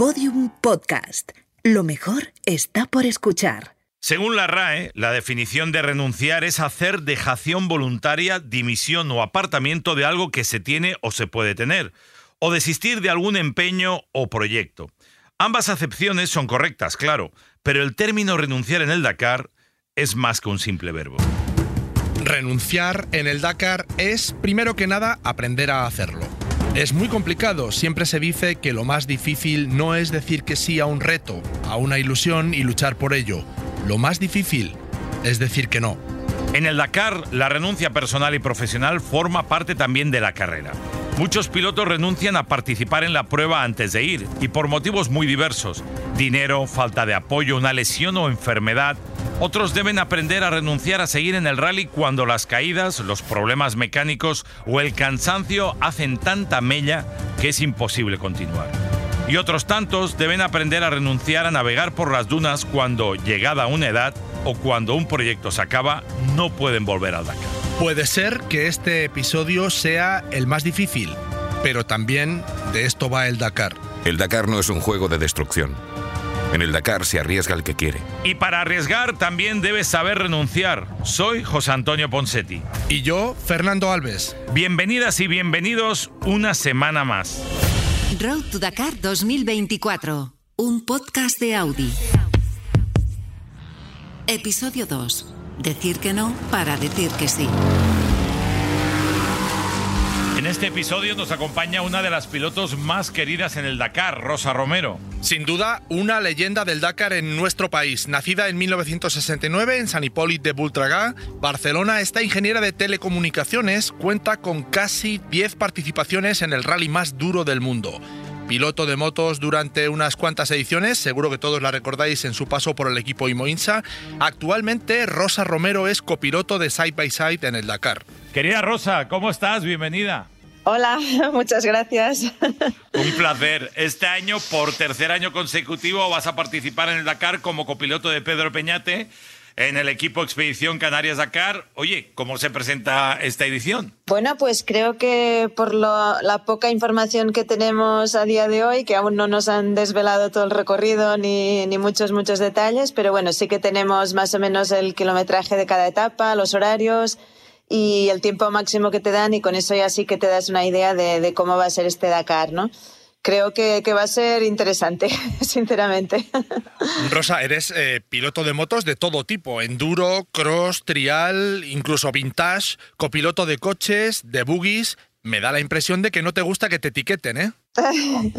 Podium Podcast. Lo mejor está por escuchar. Según la RAE, la definición de renunciar es hacer dejación voluntaria, dimisión o apartamiento de algo que se tiene o se puede tener, o desistir de algún empeño o proyecto. Ambas acepciones son correctas, claro, pero el término renunciar en el Dakar es más que un simple verbo. Renunciar en el Dakar es, primero que nada, aprender a hacerlo. Es muy complicado, siempre se dice que lo más difícil no es decir que sí a un reto, a una ilusión y luchar por ello. Lo más difícil es decir que no. En el Dakar, la renuncia personal y profesional forma parte también de la carrera. Muchos pilotos renuncian a participar en la prueba antes de ir, y por motivos muy diversos. Dinero, falta de apoyo, una lesión o enfermedad. Otros deben aprender a renunciar a seguir en el rally cuando las caídas, los problemas mecánicos o el cansancio hacen tanta mella que es imposible continuar. Y otros tantos deben aprender a renunciar a navegar por las dunas cuando, llegada a una edad o cuando un proyecto se acaba, no pueden volver al Dakar. Puede ser que este episodio sea el más difícil, pero también de esto va el Dakar. El Dakar no es un juego de destrucción. En el Dakar se arriesga el que quiere. Y para arriesgar también debes saber renunciar. Soy José Antonio Ponsetti. Y yo, Fernando Alves. Bienvenidas y bienvenidos una semana más. Road to Dakar 2024, un podcast de Audi. Episodio 2. Decir que no para decir que sí. En este episodio nos acompaña una de las pilotos más queridas en el Dakar, Rosa Romero. Sin duda, una leyenda del Dakar en nuestro país. Nacida en 1969 en San Hipólito de Voltregà, Barcelona, esta ingeniera de telecomunicaciones cuenta con casi 10 participaciones en el rally más duro del mundo piloto de motos durante unas cuantas ediciones, seguro que todos la recordáis en su paso por el equipo Imoinsa. Actualmente Rosa Romero es copiloto de Side by Side en el Dakar. Querida Rosa, ¿cómo estás? Bienvenida. Hola, muchas gracias. Un placer. Este año, por tercer año consecutivo, vas a participar en el Dakar como copiloto de Pedro Peñate en el equipo Expedición Canarias Dakar. Oye, ¿cómo se presenta esta edición? Bueno, pues creo que por la poca información que tenemos a día de hoy, que aún no nos han desvelado todo el recorrido ni, ni muchos, muchos detalles, pero bueno, sí que tenemos más o menos el kilometraje de cada etapa, los horarios y el tiempo máximo que te dan y con eso ya sí que te das una idea de, de cómo va a ser este Dakar, ¿no? creo que, va a ser interesante, sinceramente. Rosa, eres eh, piloto de motos de todo tipo, enduro, cross, trial, incluso vintage, copiloto de coches, de buggies. Me da la impresión de que no te gusta que te etiqueten, ¿eh?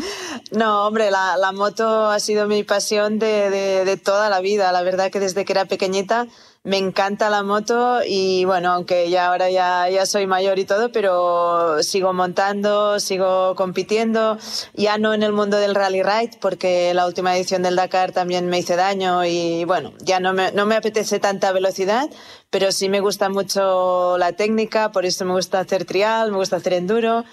no, hombre, la, moto ha sido mi pasión de toda la vida. La verdad que desde que era pequeñita me encanta la moto y bueno, aunque ya ahora ya, ya soy mayor y todo, pero sigo montando, sigo compitiendo, ya no en el mundo del rally ride, porque la última edición del Dakar también me hice daño y bueno, ya no me, no me apetece tanta velocidad, pero sí me gusta mucho la técnica, por eso me gusta hacer trial, me gusta hacer enduro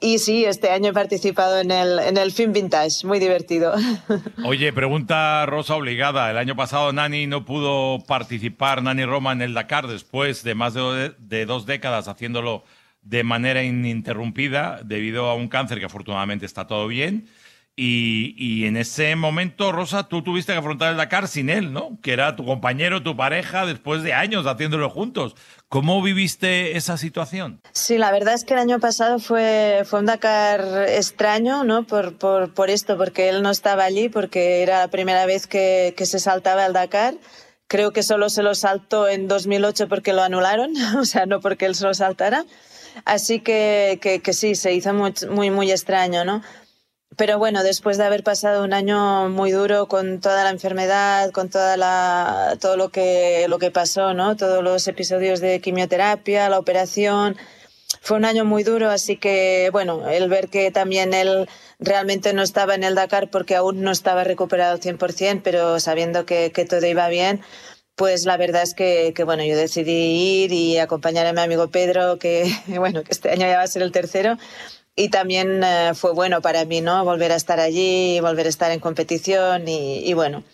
y sí, este año he participado en el, en el Film Vintage, muy divertido. Oye, pregunta Rosa obligada. El año pasado Nani no pudo participar, Nani Roma, en el Dakar después de más de, de dos décadas haciéndolo de manera ininterrumpida debido a un cáncer que afortunadamente está todo bien. Y, en ese momento, Rosa, tú tuviste que afrontar el Dakar sin él, ¿no? Que era tu compañero, tu pareja, después de años haciéndolo juntos. ¿Cómo viviste esa situación? Sí, la verdad es que el año pasado fue, fue un Dakar extraño, ¿no? Por, por, esto, porque él no estaba allí, porque era la primera vez que, que se saltaba el Dakar. Creo que solo se lo saltó en 2008 porque lo anularon, o sea, no porque él se lo saltara. Así que, que, sí, se hizo muy, muy extraño, ¿no? Pero bueno, después de haber pasado un año muy duro con toda la enfermedad, con toda la, todo lo que, lo que pasó, ¿no? Todos los episodios de quimioterapia, la operación, fue un año muy duro, así que bueno, el ver que también él realmente no estaba en el Dakar porque aún no estaba recuperado al 100%, pero sabiendo que, todo iba bien, pues la verdad es que, que, bueno, yo decidí ir y acompañar a mi amigo Pedro, que bueno, que este año ya va a ser el tercero, y también eh, fue bueno para mí, ¿no? Volver a estar allí, volver a estar en competición y, bueno,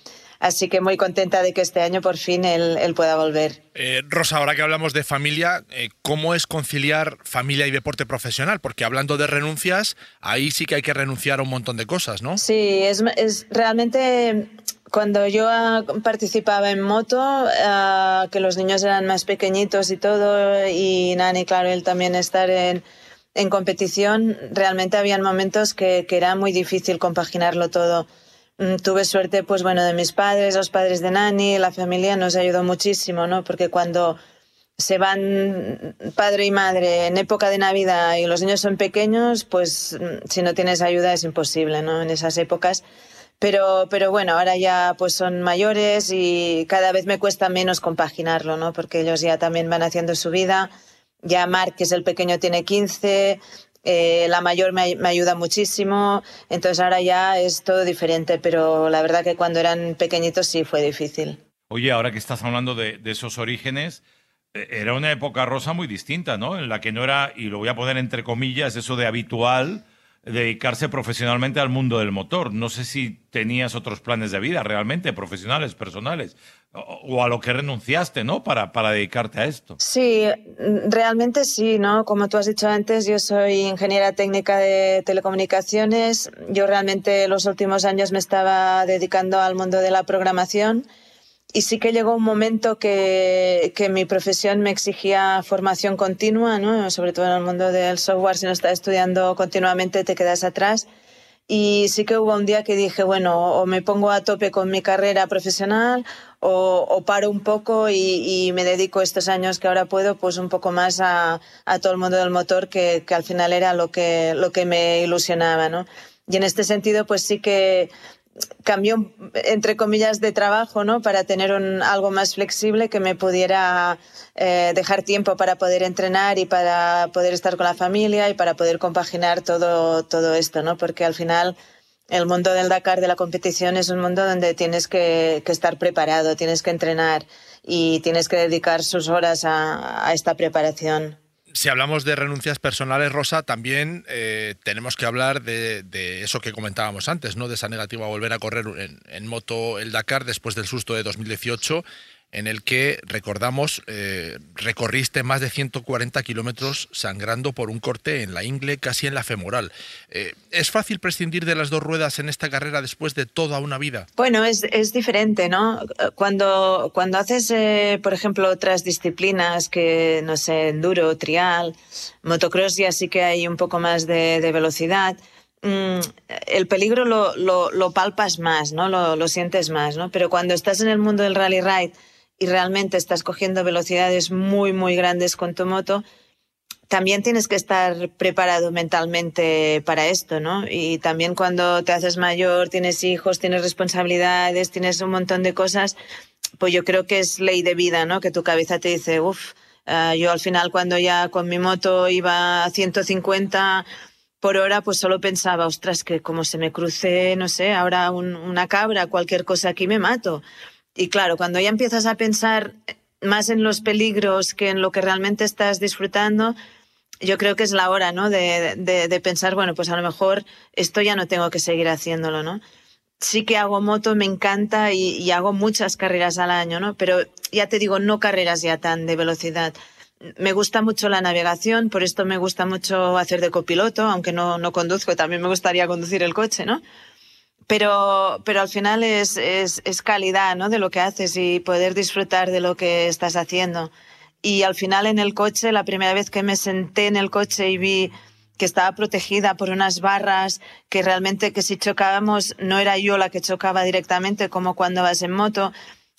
Así que muy contenta de que este año por fin él, pueda volver. Eh, Rosa, ahora que hablamos de familia, eh, ¿cómo es conciliar familia y deporte profesional? Porque hablando de renuncias, ahí sí que hay que renunciar a un montón de cosas, ¿no? Sí, es, es realmente cuando yo ah, participaba en moto, ah, que los niños eran más pequeñitos y todo, y Nani, claro, él también estar en, en competición, realmente habían momentos que, que era muy difícil compaginarlo todo. Mm, tuve suerte, pues bueno, de mis padres, los padres de Nani, la familia nos ayudó muchísimo, ¿no? Porque cuando se van padre y madre en época de Navidad y los niños son pequeños, pues mm, si no tienes ayuda es imposible, ¿no? En esas épocas. Pero, pero bueno, ahora ya pues son mayores y cada vez me cuesta menos compaginarlo, ¿no? Porque ellos ya también van haciendo su vida. Ya Mark, que es el pequeño, tiene 15, eh, la mayor me, ayuda muchísimo, entonces ahora ya es todo diferente, pero la verdad que cuando eran pequeñitos sí fue difícil. Oye, ahora que estás hablando de, esos orígenes, eh, era una época rosa muy distinta, ¿no? En la que no era, y lo voy a poner entre comillas, eso de habitual, dedicarse profesionalmente al mundo del motor. No sé si tenías otros planes de vida realmente, profesionales, personales, o, a lo que renunciaste, ¿no? Para, para dedicarte a esto. Sí, realmente sí, ¿no? Como tú has dicho antes, yo soy ingeniera técnica de telecomunicaciones. Yo realmente los últimos años me estaba dedicando al mundo de la programación y sí que llegó un momento que, que, mi profesión me exigía formación continua, ¿no? sobre todo en el mundo del software, si no estás estudiando continuamente te quedas atrás. Y sí que hubo un día que dije, bueno, o me pongo a tope con mi carrera profesional o, o paro un poco y, y, me dedico estos años que ahora puedo, pues un poco más a, a todo el mundo del motor, que, que, al final era lo que, lo que me ilusionaba, ¿no? Y en este sentido, pues sí que cambió, entre comillas, de trabajo, ¿no? Para tener un, algo más flexible que me pudiera eh, dejar tiempo para poder entrenar y para poder estar con la familia y para poder compaginar todo, todo esto, ¿no? Porque al final el mundo del Dakar, de la competición, es un mundo donde tienes que, estar preparado, tienes que entrenar y tienes que dedicar sus horas a esta preparación si hablamos de renuncias personales, Rosa, también eh, tenemos que hablar de, eso que comentábamos antes, ¿no? De esa negativa a volver a correr en, en, moto el Dakar después del susto de 2018 en el que, recordamos, eh, recorriste más de 140 kilómetros sangrando por un corte en la ingle, casi en la femoral. Eh, ¿Es fácil prescindir de las dos ruedas en esta carrera después de toda una vida? Bueno, es, es diferente, ¿no? Cuando, cuando haces, eh, por ejemplo, otras disciplinas que, no sé, enduro, trial, motocross, ya sí que hay un poco más de, de velocidad mm, el peligro lo, lo, lo, palpas más, ¿no? Lo, lo, sientes más, ¿no? Pero cuando estás en el mundo del rally ride y realmente estás cogiendo velocidades muy, muy grandes con tu moto, también tienes que estar preparado mentalmente para esto, ¿no? Y también cuando te haces mayor, tienes hijos, tienes responsabilidades, tienes un montón de cosas, pues yo creo que es ley de vida, ¿no? Que tu cabeza te dice, uff, uh, yo al final cuando ya con mi moto iba a 150 por hora, pues solo pensaba, ostras, que como se me cruce, no sé, ahora un, una cabra, cualquier cosa aquí me mato. Y claro, cuando ya empiezas a pensar más en los peligros que en lo que realmente estás disfrutando, yo creo que es la hora, ¿no? De, pensar, bueno, pues a lo mejor esto ya no tengo que seguir haciéndolo, ¿no? Sí que hago moto, me encanta y, y, hago muchas carreras al año, ¿no? Pero ya te digo, no carreras ya tan de velocidad. Me gusta mucho la navegación, por esto me gusta mucho hacer de copiloto, aunque no, no conduzco, también me gustaría conducir el coche, ¿no? Pero, pero al final es, es, es, calidad ¿no? de lo que haces y poder disfrutar de lo que estás haciendo. Y al final en el coche, la primera vez que me senté en el coche y vi que estaba protegida por unas barras, que realmente que si chocábamos no era yo la que chocaba directamente como cuando vas en moto.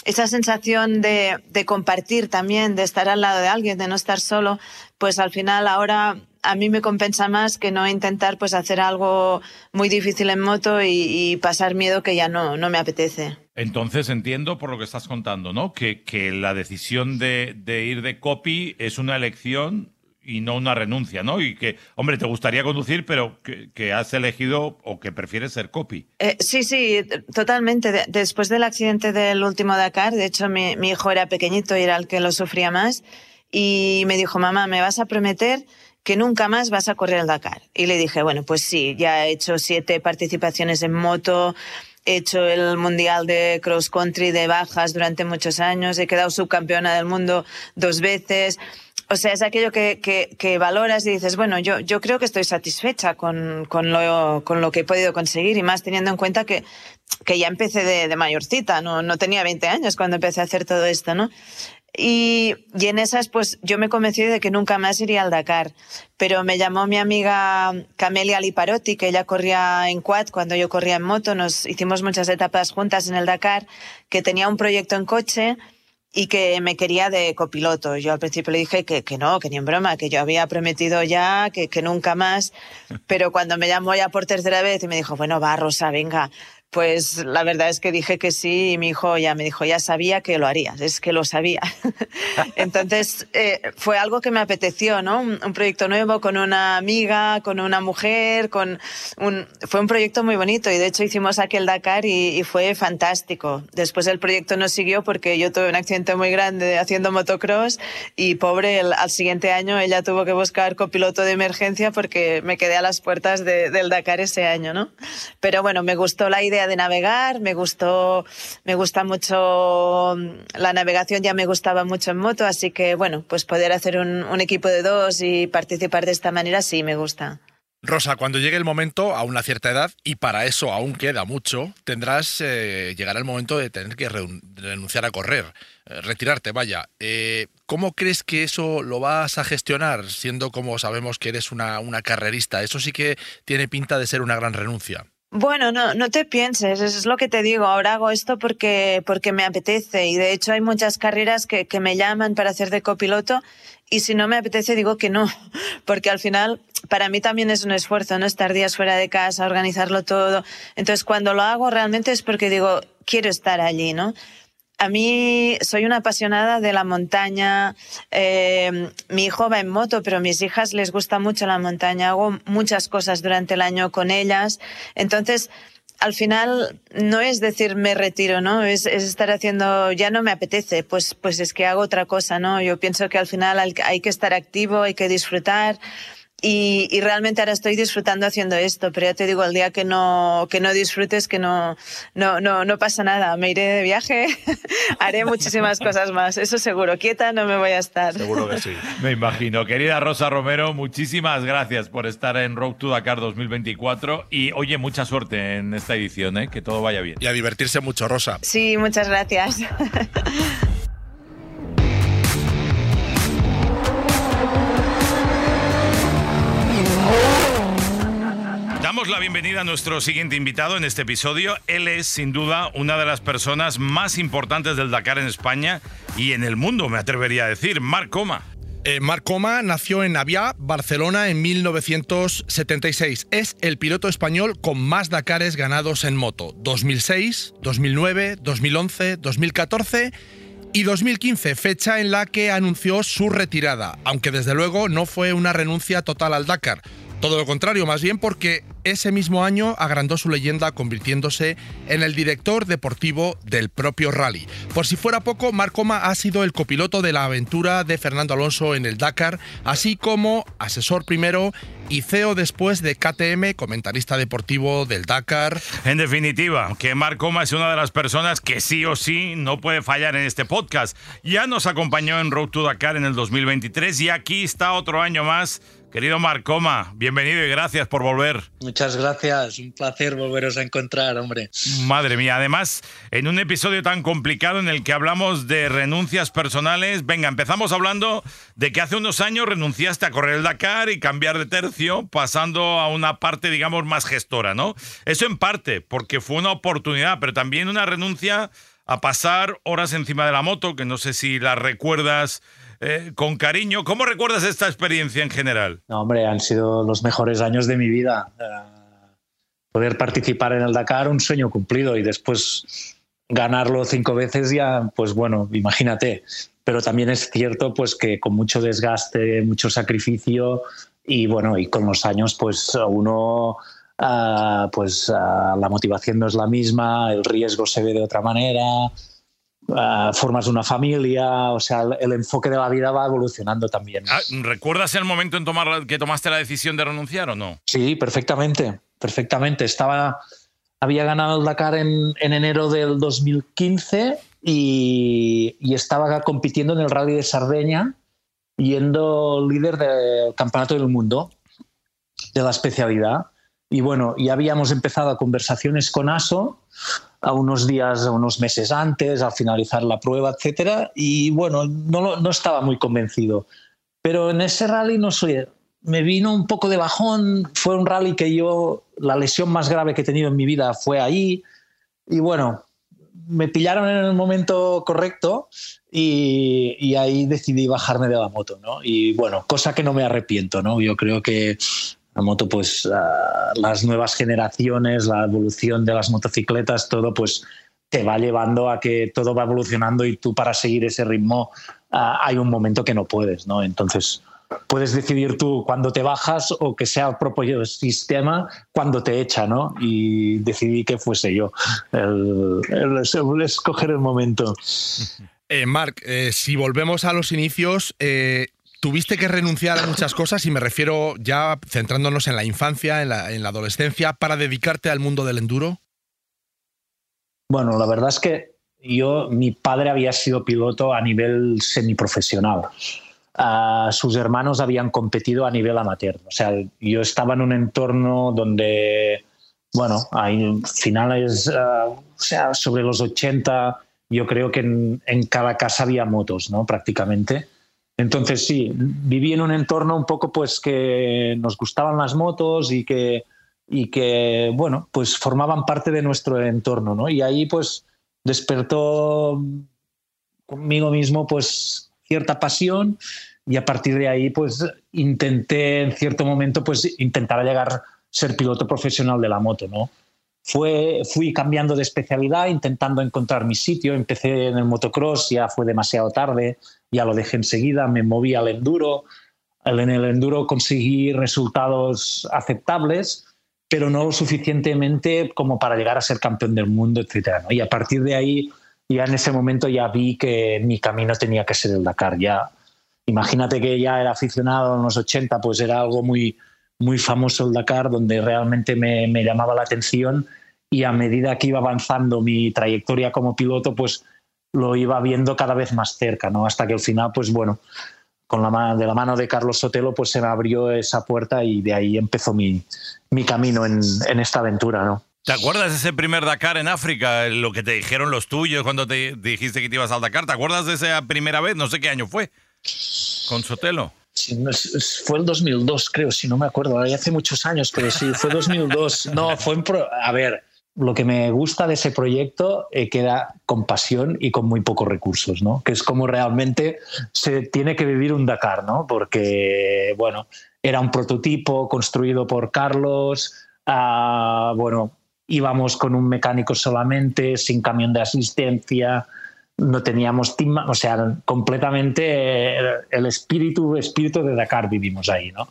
Esa sensación de, de compartir también, de estar al lado de alguien, de no estar solo, pues al final ahora a mí me compensa más que no intentar pues hacer algo muy difícil en moto y, pasar miedo que ya no, no me apetece. Entonces entiendo por lo que estás contando, ¿no? Que, que la decisión de, de, ir de copy es una elección y no una renuncia, ¿no? Y que, hombre, te gustaría conducir, pero que, has elegido o que prefieres ser copy. Eh, sí, sí, totalmente. después del accidente del último Dakar, de hecho mi, mi hijo era pequeñito y era el que lo sufría más, y me dijo, mamá, ¿me vas a prometer que nunca más vas a correr el Dakar. Y le dije, bueno, pues sí, ya he hecho siete participaciones en moto, he hecho el Mundial de Cross Country de bajas durante muchos años, he quedado subcampeona del mundo dos veces. O sea, es aquello que, que, valoras y dices, bueno, yo, yo creo que estoy satisfecha con, con, lo, con lo que he podido conseguir y más teniendo en cuenta que, que ya empecé de, de mayorcita, no, no tenía 20 años cuando empecé a hacer todo esto, ¿no? Y, y, en esas, pues yo me convencí de que nunca más iría al Dakar. Pero me llamó mi amiga Camelia Liparotti, que ella corría en quad cuando yo corría en moto. Nos hicimos muchas etapas juntas en el Dakar, que tenía un proyecto en coche y que me quería de copiloto. Yo al principio le dije que, que no, que ni en broma, que yo había prometido ya, que, que nunca más. Pero cuando me llamó ya por tercera vez y me dijo, bueno, va, Rosa, venga, pues la verdad es que dije que sí y mi hijo ya me dijo, ya sabía que lo harías, es que lo sabía. Entonces eh, fue algo que me apeteció, ¿no? Un, proyecto nuevo con una amiga, con una mujer, con fue un proyecto muy bonito y de hecho hicimos aquel Dakar y, fue fantástico. Después el proyecto no siguió porque yo tuve un accidente muy grande haciendo motocross y pobre, al siguiente año ella tuvo que buscar copiloto de emergencia porque me quedé a las puertas del Dakar ese año, ¿no? Pero bueno, me gustó la idea de navegar, me gustó, me gusta mucho la navegación, ya me gustaba mucho en moto, así que bueno, pues poder hacer un, equipo de dos y participar de esta manera sí me gusta. Rosa, cuando llegue el momento, a una cierta edad, y para eso aún queda mucho, tendrás, eh, llegará el momento de tener que renunciar a correr, eh, retirarte, vaya. Eh, ¿Cómo crees que eso lo vas a gestionar, siendo como sabemos que eres una, una carrerista? Eso sí que tiene pinta de ser una gran renuncia. Bueno, no, no te pienses, es lo que te digo. Ahora hago esto porque, porque me apetece y de hecho hay muchas carreras que, que me llaman para hacer de copiloto y si no me apetece digo que no, porque al final para mí también es un esfuerzo, ¿no? Estar días fuera de casa, organizarlo todo. Entonces cuando lo hago realmente es porque digo, quiero estar allí, ¿no? A mí soy una apasionada de la montaña. Eh, mi hijo va en moto, pero a mis hijas les gusta mucho la montaña. Hago muchas cosas durante el año con ellas. Entonces, al final no es decir me retiro, ¿no? Es, es, estar haciendo, ya no me apetece, pues, pues es que hago otra cosa, ¿no? Yo pienso que al final hay que estar activo, hay que disfrutar. Y, y, realmente ahora estoy disfrutando haciendo esto, pero ya te digo, el día que no, que no disfrutes, que no, no, no, no pasa nada. Me iré de viaje, haré muchísimas cosas más, eso seguro. Quieta no me voy a estar. Seguro que sí. Me imagino. Querida Rosa Romero, muchísimas gracias por estar en Road to Dakar 2024 y oye, mucha suerte en esta edición, ¿eh? que todo vaya bien. Y a divertirse mucho, Rosa. Sí, muchas gracias. Damos la bienvenida a nuestro siguiente invitado en este episodio. Él es, sin duda, una de las personas más importantes del Dakar en España y en el mundo, me atrevería a decir, Marc Coma. Eh, Coma nació en Navia, Barcelona, en 1976. Es el piloto español con más Dakares ganados en moto. 2006, 2009, 2011, 2014 y 2015, fecha en la que anunció su retirada, aunque desde luego no fue una renuncia total al Dakar. Todo lo contrario, más bien porque ese mismo año agrandó su leyenda convirtiéndose en el director deportivo del propio rally. Por si fuera poco, Marcoma ha sido el copiloto de la aventura de Fernando Alonso en el Dakar, así como asesor primero y CEO después de KTM, comentarista deportivo del Dakar. En definitiva, que Marcoma es una de las personas que sí o sí no puede fallar en este podcast. Ya nos acompañó en Road to Dakar en el 2023 y aquí está otro año más Querido Marcoma, bienvenido y gracias por volver. Muchas gracias, un placer volveros a encontrar, hombre. Madre mía, además, en un episodio tan complicado en el que hablamos de renuncias personales, venga, empezamos hablando de que hace unos años renunciaste a correr el Dakar y cambiar de tercio, pasando a una parte, digamos, más gestora, ¿no? Eso en parte, porque fue una oportunidad, pero también una renuncia a pasar horas encima de la moto, que no sé si la recuerdas eh, con cariño. ¿Cómo recuerdas esta experiencia en general? No, hombre, han sido los mejores años de mi vida. Eh, poder participar en el Dakar, un sueño cumplido y después ganarlo cinco veces ya, pues bueno, imagínate. Pero también es cierto pues que con mucho desgaste, mucho sacrificio y bueno, y con los años pues uno uh, pues uh, la motivación no es la misma, el riesgo se ve de otra manera, uh, formas una familia, o sea, el, enfoque de la vida va evolucionando también. Ah, ¿Recuerdas el momento en tomar que tomaste la decisión de renunciar o no? Sí, perfectamente, perfectamente. Estaba había ganado el Dakar en, enero del 2015 y, y, estaba compitiendo en el Rally de Sardeña, yendo líder del Campeonato del Mundo de la especialidad. Y bueno, ya habíamos empezado conversaciones con ASO a unos días, unos meses antes, al finalizar la prueba, etcétera. Y bueno, no, no estaba muy convencido. Pero en ese rally, no sé, me vino un poco de bajón. Fue un rally que yo, la lesión más grave que he tenido en mi vida fue ahí. Y bueno, me pillaron en el momento correcto y, ahí decidí bajarme de la moto, ¿no? Y bueno, cosa que no me arrepiento, ¿no? Yo creo que la moto, pues las nuevas generaciones, la evolución de las motocicletas, todo, pues te va llevando a que todo va evolucionando y tú para seguir ese ritmo ah, hay un momento que no puedes, ¿no? Entonces, puedes decidir tú cuándo te bajas o que sea el propio sistema cuando te echa, ¿no? Y decidí que fuese yo el, escoger el momento. Eh, eh, si volvemos a los inicios, eh, tuviste que renunciar a muchas cosas y me refiero ya centrándonos en la infancia, en la, en adolescencia, para dedicarte al mundo del enduro. Bueno, la verdad es que yo, mi padre había sido piloto a nivel semiprofesional sus hermanos habían competido a nivel amateur. O sea, yo estaba en un entorno donde, bueno, hay finales, eh, o sea, sobre los 80, yo creo que en, cada casa había motos, ¿no? Prácticamente. Entonces, sí, viví en un entorno un poco, pues, que nos gustaban las motos y que, y que, bueno, pues formaban parte de nuestro entorno, ¿no? Y ahí, pues, despertó conmigo mismo, pues, cierta pasión y a partir de ahí pues intenté en cierto momento pues intentar llegar a ser piloto profesional de la moto, ¿no? Fue, fui cambiando de especialidad, intentando encontrar mi sitio. Empecé en el motocross, ya fue demasiado tarde, ya lo dejé enseguida, me moví al enduro. En el enduro conseguí resultados aceptables, pero no lo suficientemente como para llegar a ser campeón del mundo, etc. Y a partir de ahí, ya en ese momento ya vi que mi camino tenía que ser el Dakar. Ya, imagínate que ya era aficionado en los 80, pues era algo muy, muy famoso el Dakar, donde realmente me, me, llamaba la atención y a medida que iba avanzando mi trayectoria como piloto, pues lo iba viendo cada vez más cerca, ¿no? Hasta que al final, pues bueno, con la de la mano de Carlos Sotelo, pues se me abrió esa puerta y de ahí empezó mi, mi camino en, en esta aventura, ¿no? ¿Te acuerdas de ese primer Dakar en África? Lo que te dijeron los tuyos cuando te dijiste que te ibas al Dakar. ¿Te acuerdas de esa primera vez? No sé qué año fue. ¿Con Sotelo? fue el 2002, creo, si no me acuerdo. hace muchos años, pero sí, fue 2002. No, fue en A ver, lo que me gusta de ese proyecto es que da con pasión y con muy pocos recursos, ¿no? Que es como realmente se tiene que vivir un Dakar, ¿no? Porque, bueno, era un prototipo construido por Carlos, ah, bueno, íbamos con un mecánico solamente, sin camión de asistencia, no teníamos team, o sea, completamente el espíritu, espíritu de Dakar vivimos ahí, ¿no?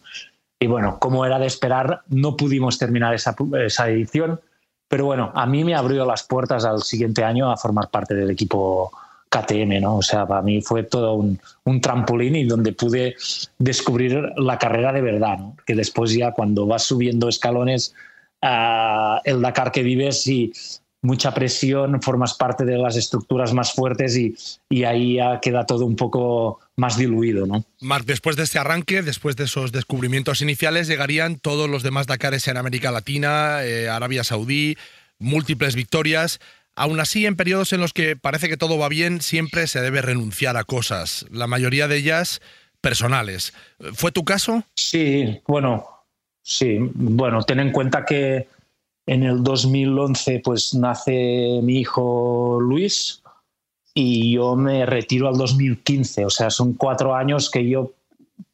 Y bueno, como era de esperar, no pudimos terminar esa edición, pero bueno, a mí me abrió las puertas al siguiente año a formar parte del equipo KTM, ¿no? O sea, para mí fue todo un, un, trampolín y donde pude descubrir la carrera de verdad, ¿no? Que después ya cuando vas subiendo escalones, uh, el Dakar que vives y mucha presión, formas parte de las estructuras más fuertes y, y, ahí ya queda todo un poco más diluido. ¿no? Marc, después de este arranque, después de esos descubrimientos iniciales, llegarían todos los demás Dakares en América Latina, eh, Arabia Saudí, múltiples victorias. Aún así, en periodos en los que parece que todo va bien, siempre se debe renunciar a cosas, la mayoría de ellas personales. ¿Fue tu caso? Sí, bueno, sí. Bueno, ten en cuenta que en el 2011 pues nace mi hijo Luis y yo me retiro al 2015, o sea, son cuatro años que yo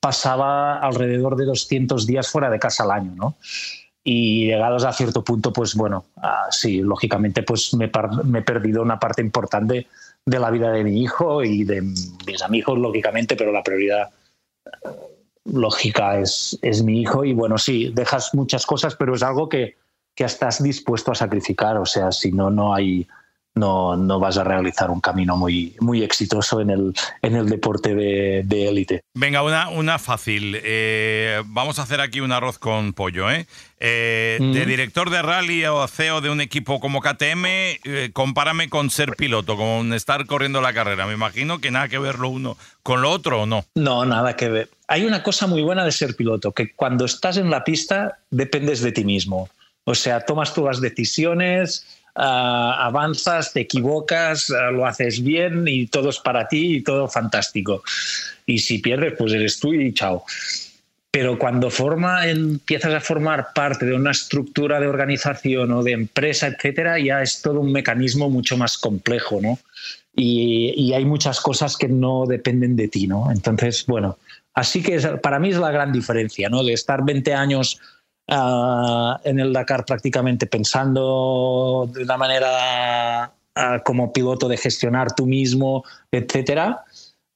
pasaba alrededor de 200 días fuera de casa al año, ¿no? Y llegados a cierto punto, pues bueno, ah, sí, lógicamente pues me, me, he perdido una parte importante de la vida de mi hijo y de mis amigos, lógicamente, pero la prioridad eh, lógica es, es mi hijo y bueno, sí, dejas muchas cosas, pero es algo que, que estás dispuesto a sacrificar. O sea, si no, no hay, no, no vas a realizar un camino muy, muy exitoso en el, en el deporte de élite. Venga, una, una fácil. Eh, vamos a hacer aquí un arroz con pollo. ¿eh? eh de director de rally o CEO de un equipo como KTM, eh, compárame con ser piloto, con estar corriendo la carrera. Me imagino que nada que ver lo uno con lo otro o no. No, nada que ver. Hay una cosa muy buena de ser piloto, que cuando estás en la pista dependes de ti mismo. O sea, tomas tú las decisiones, Ah, avanzas, te equivocas, ah, lo haces bien y todo es para ti y todo fantástico. Y si pierdes, pues eres tú y chao. Pero cuando forma, empiezas a formar parte de una estructura de organización o de empresa, etcétera, ya es todo un mecanismo mucho más complejo, ¿no? Y, y hay muchas cosas que no dependen de ti, ¿no? Entonces, bueno, así que para mí es la gran diferencia, ¿no? De estar 20 años Ah, en el Dakar prácticamente pensando de una manera ah, como piloto de gestionar tú mismo, etcétera,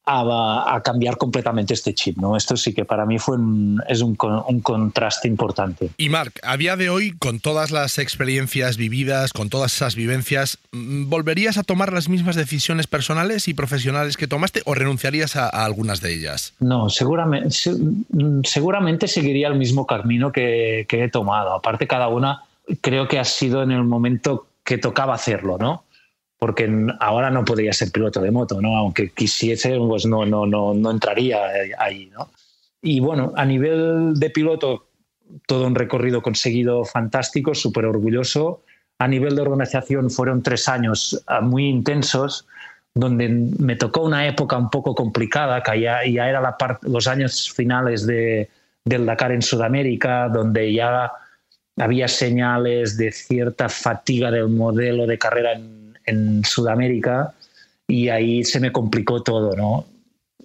a, cambiar completamente este chip. ¿no? Esto sí que para mí fue un, es un, un, contraste importante. Y Marc, a día de hoy, con todas las experiencias vividas, con todas esas vivencias, mm, ¿volverías a tomar las mismas decisiones personales y profesionales que tomaste o renunciarías a, algunas de ellas? No, seguramente, seguramente seguiría el mismo camino que, que he tomado. Aparte, cada una creo que ha sido en el momento que tocaba hacerlo, ¿no? Porque ahora no podría ser piloto de moto, ¿no? Aunque quisiese, pues no, no, no, no entraría ahí, ¿no? Y bueno, a nivel de piloto, todo un recorrido conseguido fantástico, súper orgulloso. A nivel de organización fueron tres años ah, muy intensos, donde me tocó una época un poco complicada, que ya, ya era la los años finales de, del Dakar en Sudamérica, donde ya había señales de cierta fatiga del modelo de carrera en en Sudamérica y ahí se me complicó todo, ¿no?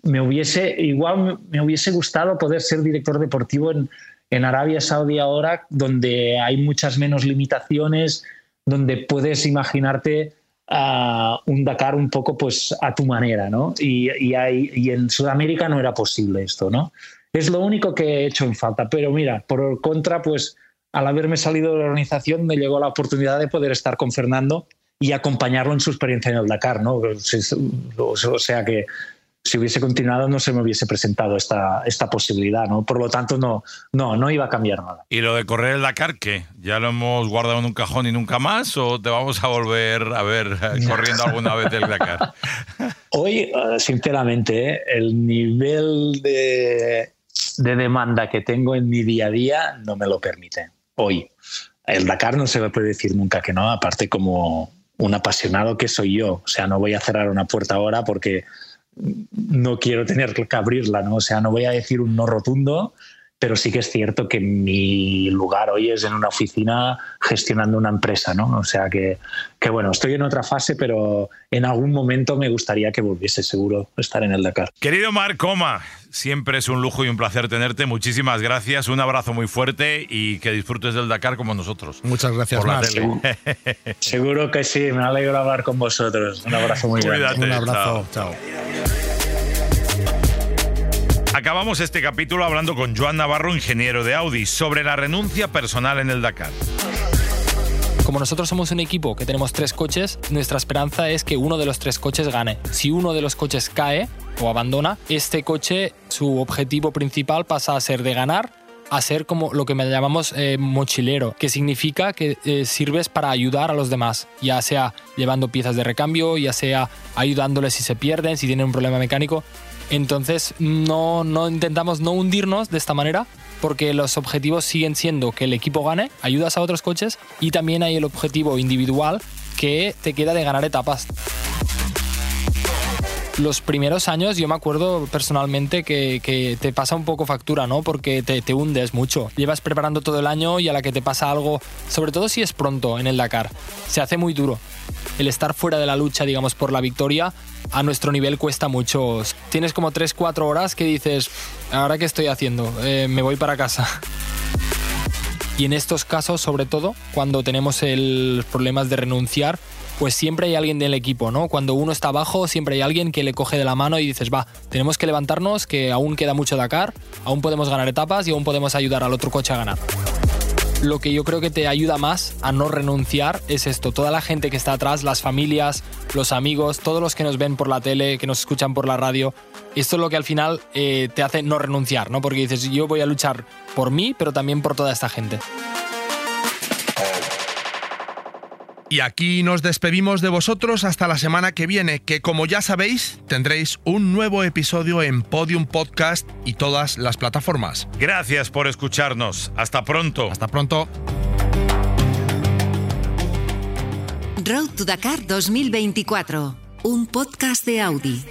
Me hubiese, igual me hubiese gustado poder ser director deportivo en, en Arabia Saudí ahora, donde hay muchas menos limitaciones, donde puedes imaginarte a un Dakar un poco pues a tu manera, ¿no? Y, y, hay, y, en Sudamérica no era posible esto, ¿no? Es lo único que he hecho en falta. Pero mira, por contra, pues al haberme salido de la organización me llegó la oportunidad de poder estar con Fernando y acompañarlo en su experiencia en el Dakar, ¿no? O sea que si hubiese continuado no se me hubiese presentado esta, esta posibilidad, ¿no? Por lo tanto, no, no, no iba a cambiar nada. ¿Y lo de correr el Dakar qué? ¿Ya lo hemos guardado en un cajón y nunca más? ¿O te vamos a volver a ver eh, corriendo alguna vez el Dakar? Hoy, eh, sinceramente, ¿eh? el nivel de, de demanda que tengo en mi día a día no me lo permite. Hoy. El Dakar no se me puede decir nunca que no, aparte como un apasionado que soy yo. O sea, no voy a cerrar una puerta ahora porque no quiero tener que abrirla, ¿no? O sea, no voy a decir un no rotundo, pero sí que es cierto que mi lugar hoy es en una oficina gestionando una empresa, ¿no? O sea que, que bueno, estoy en otra fase, pero en algún momento me gustaría que volviese seguro estar en el Dakar. Querido Marc Coma, siempre es un lujo y un placer tenerte. Muchísimas gracias, un abrazo muy fuerte y que disfrutes del Dakar como nosotros. Muchas gracias, por la Seguro que sí, me alegro hablar con vosotros. Un abrazo muy grande. Un abrazo, chao. Acabamos este capítulo hablando con Joan Navarro, ingeniero de Audi, sobre la renuncia personal en el Dakar. Como nosotros somos un equipo que tenemos tres coches, nuestra esperanza es que uno de los tres coches gane. Si uno de los coches cae o abandona, este coche, su objetivo principal pasa a ser de ganar a ser como lo que llamamos eh, mochilero, que significa que eh, sirves para ayudar a los demás, ya sea llevando piezas de recambio, ya sea ayudándoles si se pierden, si tienen un problema mecánico. Entonces no, no intentamos no hundirnos de esta manera porque los objetivos siguen siendo que el equipo gane, ayudas a otros coches y también hay el objetivo individual que te queda de ganar etapas los primeros años yo me acuerdo personalmente que, te pasa un poco factura, ¿no? Porque te, te, hundes mucho. Llevas preparando todo el año y a la que te pasa algo, sobre todo si es pronto en el Dakar, se hace muy duro. El estar fuera de la lucha, digamos, por la victoria, a nuestro nivel cuesta mucho. Tienes como 3-4 horas que dices, ¿ahora qué estoy haciendo? Eh, me voy para casa. Y en estos casos, sobre todo, cuando tenemos el problemas de renunciar, pues siempre hay alguien del equipo, ¿no? Cuando uno está abajo, siempre hay alguien que le coge de la mano y dices, va, tenemos que levantarnos, que aún queda mucho Dakar, aún podemos ganar etapas y aún podemos ayudar al otro coche a ganar. lo que yo creo que te ayuda más a no renunciar es esto, toda la gente que está atrás, las familias, los amigos, todos los que nos ven por la tele, que nos escuchan por la radio, esto es lo que al final eh, te hace no renunciar, ¿no? Porque dices, yo voy a luchar por mí, pero también por toda esta gente. Y aquí nos despedimos de vosotros hasta la semana que viene, que como ya sabéis, tendréis un nuevo episodio en Podium Podcast y todas las plataformas. Gracias por escucharnos. Hasta pronto. Hasta pronto. Road to Dakar 2024, un podcast de Audi.